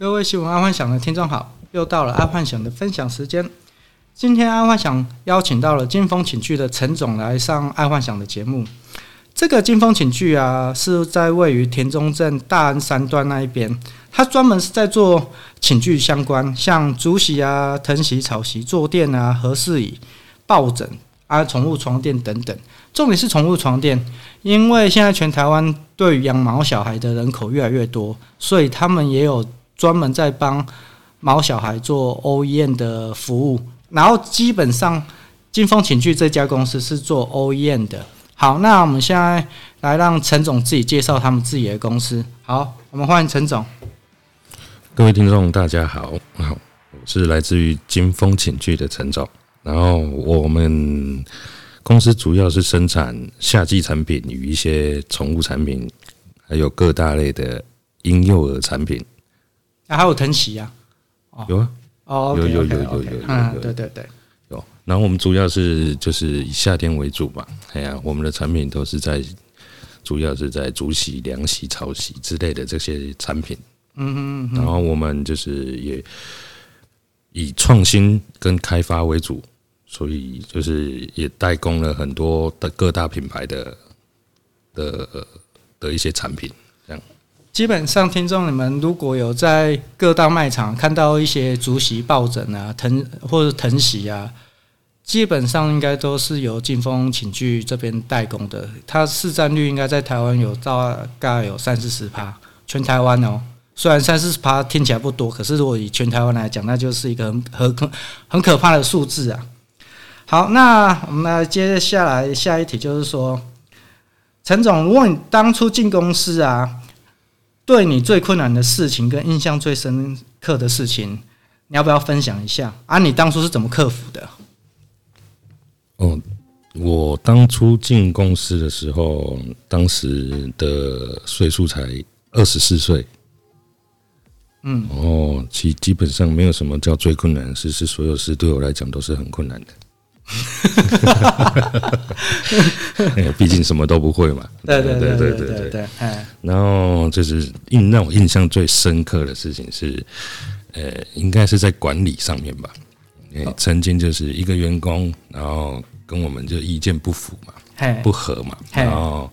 各位新闻爱幻想的听众好，又到了爱幻想的分享时间。今天爱幻想邀请到了金风寝具的陈总来上爱幻想的节目。这个金风寝具啊，是在位于田中镇大安三段那一边，它专门是在做寝具相关，像竹席啊、藤席、草席、坐垫啊、和事椅、抱枕啊、宠物床垫等等。重点是宠物床垫，因为现在全台湾对于养毛小孩的人口越来越多，所以他们也有。专门在帮毛小孩做 OEM 的服务，然后基本上金风寝具这家公司是做 OEM 的。好，那我们现在来让陈总自己介绍他们自己的公司。好，我们欢迎陈总。各位听众，大家好，好，我是来自于金风寝具的陈总。然后我们公司主要是生产夏季产品与一些宠物产品，还有各大类的婴幼儿产品。啊，还有藤席呀，有啊，哦，有有有有有有，嗯，对对对，有。然后我们主要是就是以夏天为主嘛，哎呀，我们的产品都是在主要是在竹席、凉席、草席之类的这些产品，嗯嗯。然后我们就是也以创新跟开发为主，所以就是也代工了很多的各大品牌的的的一些产品。基本上，听众你们如果有在各大卖场看到一些竹席、抱枕啊、藤或者藤席啊，基本上应该都是由金风寝具这边代工的。它市占率应该在台湾有大概有三四十趴，全台湾哦。虽然三四十趴听起来不多，可是如果以全台湾来讲，那就是一个很很很可怕的数字啊。好，那我们来接下来下一题，就是说，陈总，如果你当初进公司啊。对你最困难的事情跟印象最深刻的事情，你要不要分享一下？啊，你当初是怎么克服的？哦，我当初进公司的时候，当时的岁数才二十四岁。嗯，哦，其基本上没有什么叫最困难的事，是所有事对我来讲都是很困难的。哈哈哈！毕竟什么都不会嘛。对对对对对对对。然后就是印让我印象最深刻的事情是，呃，应该是在管理上面吧。曾经就是一个员工，然后跟我们就意见不符嘛，不合嘛。然后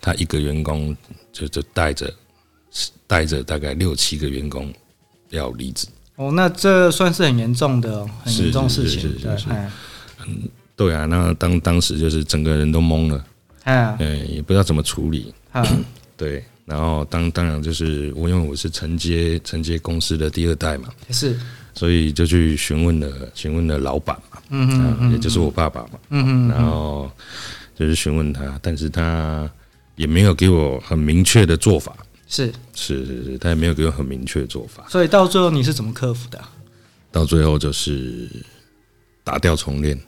他一个员工就就带着带着大概六七个员工要离职。哦，那这算是很严重的，很严重的事情。对。嗯，对啊，那当当时就是整个人都懵了，嗯，也不知道怎么处理，对，然后当当然就是我因为我是承接承接公司的第二代嘛，是，所以就去询问了询问了老板嘛，嗯嗯，也就是我爸爸嘛，嗯嗯，然后就是询问他，但是他也没有给我很明确的做法，是。是是是，他也没有给我很明确的做法，所以到最后你是怎么克服的？到最后就是打掉重练。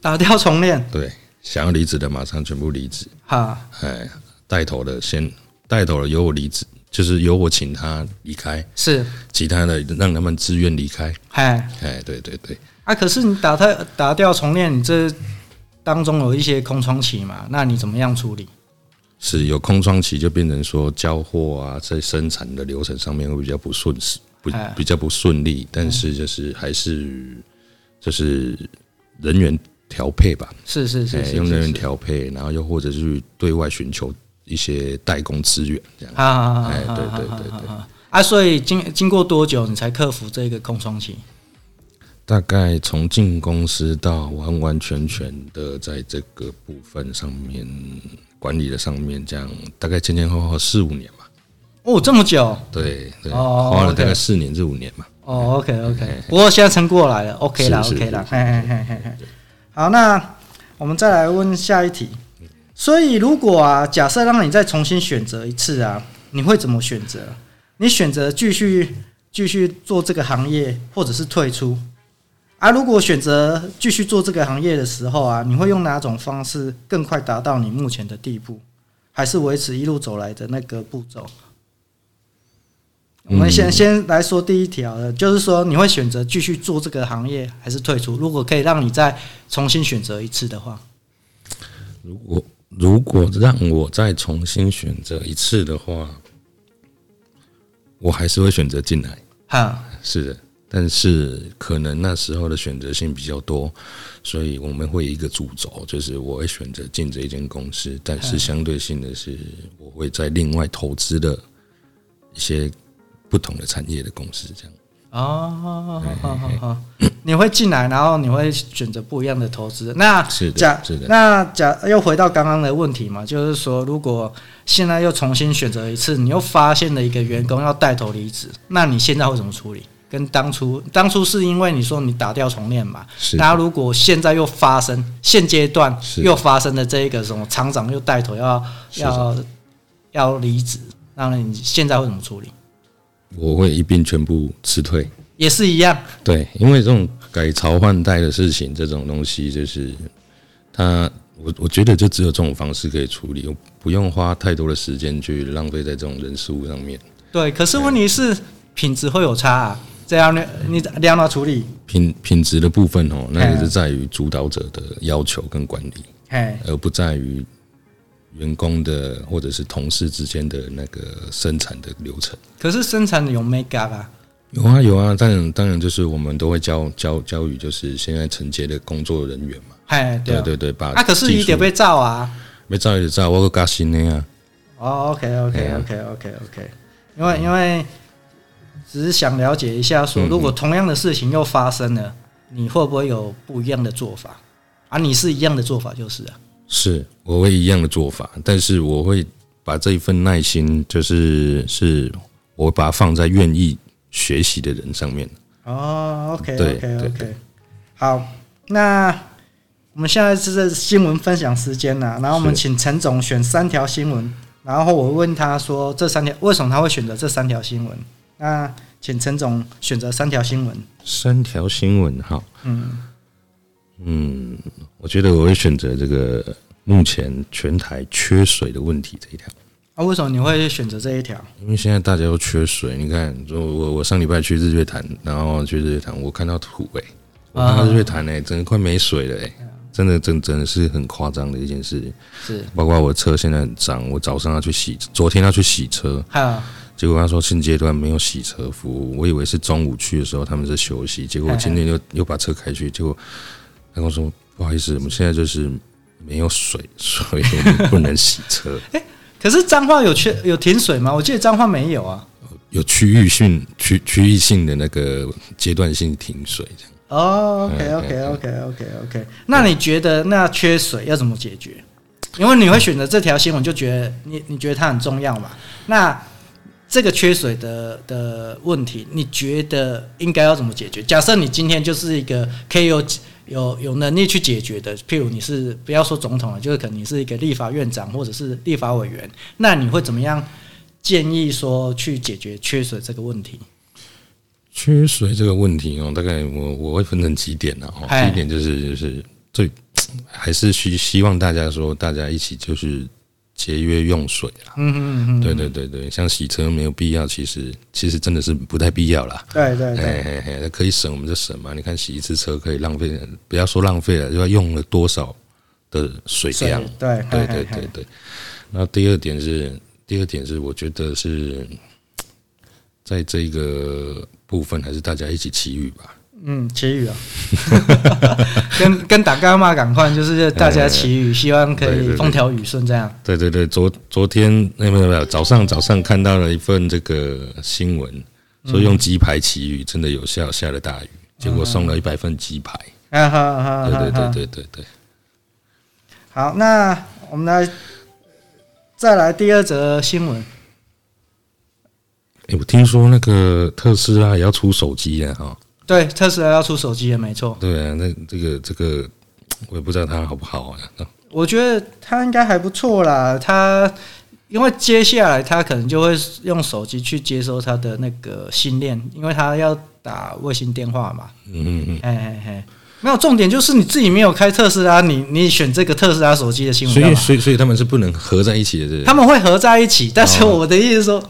打掉重练，对，想要离职的马上全部离职。哈，哎，带头的先带头的由我离职，就是由我请他离开，是其他的让他们自愿离开。哎哎，对对对。啊，可是你打他打掉重练，你这当中有一些空窗期嘛？那你怎么样处理？是有空窗期，就变成说交货啊，在生产的流程上面会比较不顺势，不比较不顺利。但是就是还是就是人员。调配吧，是是是，用人员调配，然后又或者是去对外寻求一些代工资源，这样。啊，哎，对对对对。啊，所以经经过多久你才克服这个空窗期？大概从进公司到完完全全的在这个部分上面管理的上面，这样大概前前后后四五年吧。哦，这么久？对对，花了大概四年至五年吧。哦，OK OK，不过现在撑过来了，OK 了，OK 了，嘿嘿嘿嘿嘿。好，那我们再来问下一题。所以，如果啊，假设让你再重新选择一次啊，你会怎么选择？你选择继续继续做这个行业，或者是退出？啊，如果选择继续做这个行业的时候啊，你会用哪种方式更快达到你目前的地步？还是维持一路走来的那个步骤？我们先先来说第一条的，就是说你会选择继续做这个行业，还是退出？如果可以让你再重新选择一次的话，如果如果让我再重新选择一次的话，我还是会选择进来。哈，是的，但是可能那时候的选择性比较多，所以我们会有一个主轴，就是我会选择进这一间公司，但是相对性的是，我会在另外投资的一些不同的产业的公司这样。哦，好好好，你会进来，然后你会选择不一样的投资。那假是的，那假又回到刚刚的问题嘛，就是说，如果现在又重新选择一次，你又发现了一个员工要带头离职，那你现在会怎么处理？跟当初，当初是因为你说你打掉重练嘛？是。那如果现在又发生，现阶段又发生了这一个什么厂长又带头要要要离职，那你现在会怎么处理？我会一并全部辞退，也是一样。对，因为这种改朝换代的事情，这种东西就是他，我我觉得就只有这种方式可以处理，我不用花太多的时间去浪费在这种人事物上面。对，可是问题是品质会有差啊，这样呢，你两哪处理？品品质的部分哦，那也是在于主导者的要求跟管理，而不在于。员工的或者是同事之间的那个生产的流程，可是生产有 make up 啊？有啊有啊，当然当然就是我们都会教教教育，就是现在承接的工作人员嘛。哎，对对对，把啊，可是你得被照啊，被照也得照，我个加薪的呀。哦，OK OK OK OK OK，因为因为只是想了解一下，说如果同样的事情又发生了，你会不会有不一样的做法？啊，你是一样的做法就是啊。是，我会一样的做法，但是我会把这一份耐心，就是是我把它放在愿意学习的人上面。哦，OK，OK，OK，好，那我们现在是在新闻分享时间了，然后我们请陈总选三条新闻，然后我问他说这三条为什么他会选择这三条新闻？那请陈总选择三条新闻。三条新闻，好，嗯。嗯，我觉得我会选择这个目前全台缺水的问题这一条。啊，为什么你会选择这一条？因为现在大家都缺水。你看，我我我上礼拜去日月潭，然后去日月潭，我看到土哎、欸，我看到日月潭哎、欸，整个快没水了哎、欸，真的真真的是很夸张的一件事。是，包括我车现在很脏，我早上要去洗，昨天要去洗车，结果他说现阶段没有洗车服务，我以为是中午去的时候他们在休息，结果我今天又又把车开去，结果。他跟我说：“不好意思，我们现在就是没有水，所以我们不能洗车。欸”可是彰化有缺有停水吗？我记得彰化没有啊。有区域性区区域性的那个阶段性停水这样。哦，OK，OK，OK，OK，OK。那你觉得那缺水要怎么解决？因为你会选择这条新闻，就觉得你你觉得它很重要嘛？那这个缺水的的问题，你觉得应该要怎么解决？假设你今天就是一个可以有。有有能力去解决的，譬如你是不要说总统了，就是可能你是一个立法院长或者是立法委员，那你会怎么样建议说去解决缺水这个问题？缺水这个问题哦，大概我我会分成几点呢？哦，第一点就是就是最还是希希望大家说大家一起就是。节约用水啊，嗯嗯嗯，对对对对，像洗车没有必要，其实其实真的是不太必要啦。对对对，可以省我们就省嘛。你看洗一次车可以浪费，不要说浪费了，就要用了多少的水量？对对对对对。那第二点是，第二点是，我觉得是在这个部分还是大家一起祈雨吧。嗯，祈雨啊，跟跟大家嘛赶快，就是大家祈雨，希望可以风调雨顺这样。对对对，昨昨天那没有没有，早上早上看到了一份这个新闻，说用鸡排祈雨真的有效，下了大雨，结果送了一百份鸡排。啊哈哈，对对对对对对。好，那我们来再来第二则新闻。哎，我听说那个特斯拉也要出手机了哈。对，特斯拉要出手机也没错。对啊，那这个这个，我也不知道它好不好啊。我觉得它应该还不错啦。它因为接下来它可能就会用手机去接收它的那个星链，因为它要打卫星电话嘛。嗯嗯嗯。哎哎哎，没有重点就是你自己没有开特斯拉，你你选这个特斯拉手机的新闻。所以所以所以他们是不能合在一起的，是不是？他们会合在一起，但是我的意思是说。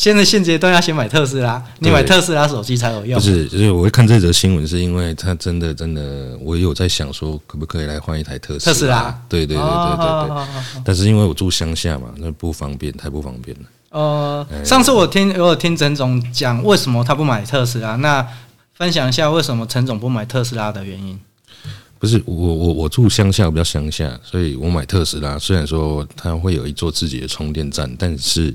现在现阶段要先买特斯拉，你买特斯拉手机才有用。不是，就是我会看这则新闻，是因为他真的真的，我有在想说，可不可以来换一台特斯拉？特斯拉，对对对对对对。但是因为我住乡下嘛，那不方便，太不方便了。呃，上次我听我有听陈总讲，为什么他不买特斯拉？那分享一下为什么陈总不买特斯拉的原因。不是我我我住乡下，比较乡下，所以我买特斯拉。虽然说它会有一座自己的充电站，但是。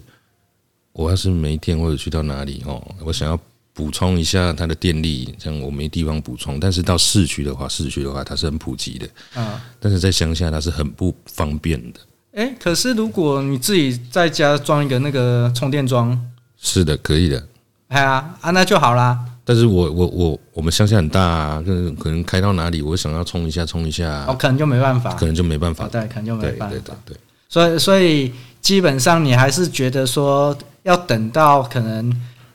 我要是没电或者去到哪里哦，我想要补充一下它的电力，这样我没地方补充。但是到市区的话，市区的话它是很普及的啊，但是在乡下它是很不方便的。哎，可是如果你自己在家装一个那个充电桩，是的，可以的。哎呀啊，那就好啦。但是我我我我们乡下很大啊，就是可能开到哪里，我想要充一下充一下，哦，可能就没办法，可能就没办法，对，可能就没办法，对对对。所以所以基本上你还是觉得说。要等到可能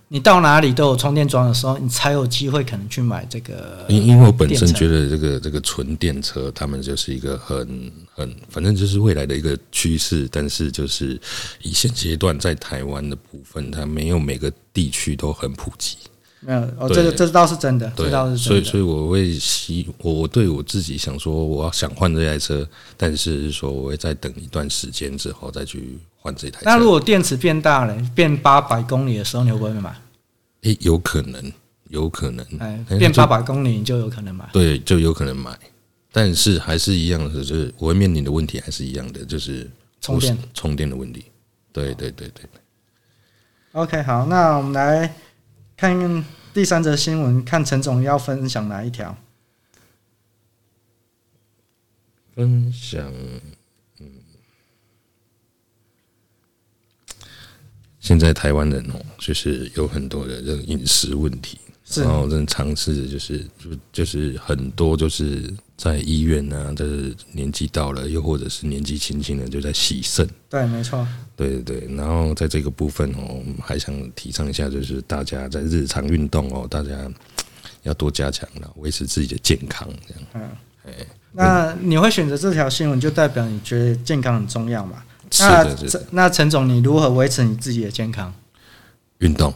你到哪里都有充电桩的时候，你才有机会可能去买这个。因因为我本身觉得这个这个纯电车，他们就是一个很很，反正就是未来的一个趋势。但是就是以现阶段在台湾的部分，它没有每个地区都很普及。没有哦，这个这倒是真的，这倒是真的。所以所以我会希我我对我自己想说，我要想换这台车，但是说我会再等一段时间之后再去。换这台车，那如果电池变大了，变八百公里的时候，你会不会买？诶，有可能，有可能。哎，变八百公里你就有可能买。对，就有可能买，但是还是一样的，就是我会面临的问题还是一样的，就是充电充电的问题。对对对对。OK，好，那我们来看第三则新闻，看陈总要分享哪一条？分享。嗯现在台湾人哦，就是有很多的这种饮食问题，然后正尝试就是就就是很多就是在医院啊，就是年纪到了，又或者是年纪轻轻的就在洗肾。对，没错。对对对，然后在这个部分哦，我们还想提倡一下，就是大家在日常运动哦，大家要多加强了，维持自己的健康这样。嗯，哎，那你会选择这条新闻，就代表你觉得健康很重要嘛？那那陈总，你如何维持你自己的健康？运动，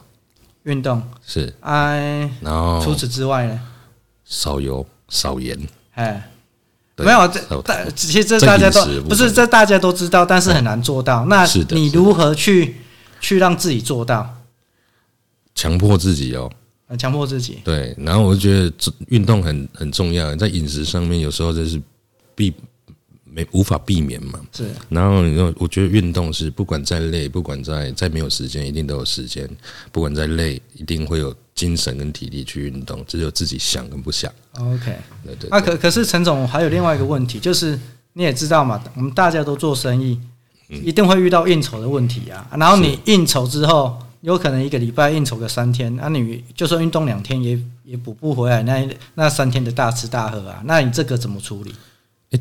运动是哎，然后除此之外呢？少油少盐。哎，没有这大，其实这大家都不是这大家都知道，但是很难做到。那你如何去去让自己做到？强迫自己哦，强迫自己。对，然后我就觉得运动很很重要，在饮食上面有时候就是必。没无法避免嘛？是。然后，我觉得运动是不管再累，不管再再没有时间，一定都有时间。不管再累，一定会有精神跟体力去运动，只有自己想跟不想。OK，对对。那可可是陈总还有另外一个问题，就是你也知道嘛，我们大家都做生意，一定会遇到应酬的问题啊。然后你应酬之后，有可能一个礼拜应酬个三天，那你就算运动两天，也也补不回来那那三天的大吃大喝啊。那你这个怎么处理？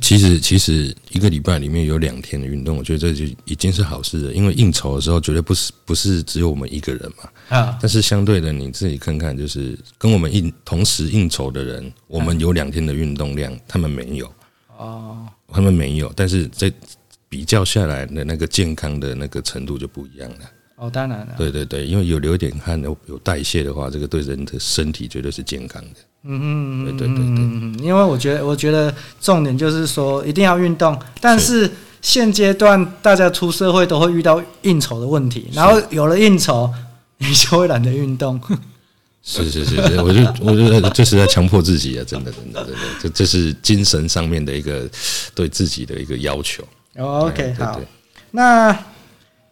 其实，其实一个礼拜里面有两天的运动，我觉得这就已经是好事了。因为应酬的时候，绝对不是不是只有我们一个人嘛。啊，但是相对的，你自己看看，就是跟我们应同时应酬的人，我们有两天的运动量，他们没有。哦，他们没有，但是在比较下来的那个健康的那个程度就不一样了。哦，当然了。对对对，因为有流一点汗，有有代谢的话，这个对人的身体绝对是健康的。嗯嗯，对对对对，因为我觉得，我觉得重点就是说，一定要运动。但是现阶段大家出社会都会遇到应酬的问题，然后有了应酬，你就会懒得运动。是是是是，我就我觉得这是在强迫自己啊，真的真的真的，这这是精神上面的一个对自己的一个要求。OK，好，那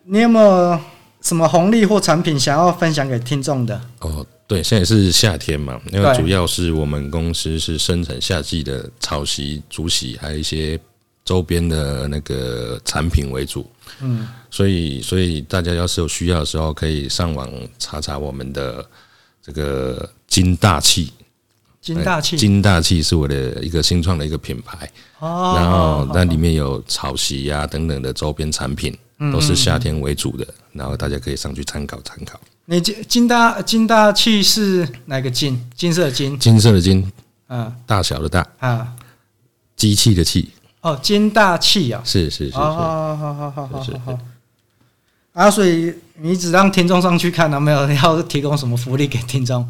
你有没有什么红利或产品想要分享给听众的？哦。对，现在是夏天嘛，因为主要是我们公司是生产夏季的草席、竹席，还有一些周边的那个产品为主。嗯，所以所以大家要是有需要的时候，可以上网查查我们的这个金大器。金大器，金大器是我的一个新创的一个品牌。哦，然后那里面有草席呀等等的周边产品，都是夏天为主的，然后大家可以上去参考参考。你金金大金大器是哪个金？金色的金，金色的金，嗯，大小的大。啊，机器的器。哦，金大器啊，是是是是，好好好好好好。好。啊，所以你只让听众上去看，啊没有要提供什么福利给听众？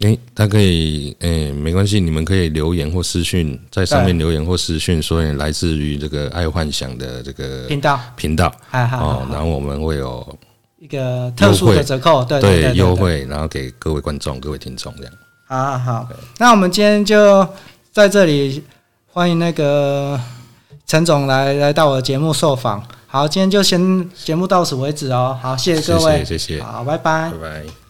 诶、欸，他可以，诶、欸，没关系，你们可以留言或私讯，在上面留言或私讯，说你来自于这个爱幻想的这个频道。频道，哦，然后我们会有一个特殊的折扣，对对优惠，然后给各位观众、各位听众这样。好好好，那我们今天就在这里欢迎那个陈总来来到我的节目受访。好，今天就先节目到此为止哦。好，谢谢各位，谢谢，谢谢，好，拜拜，拜拜。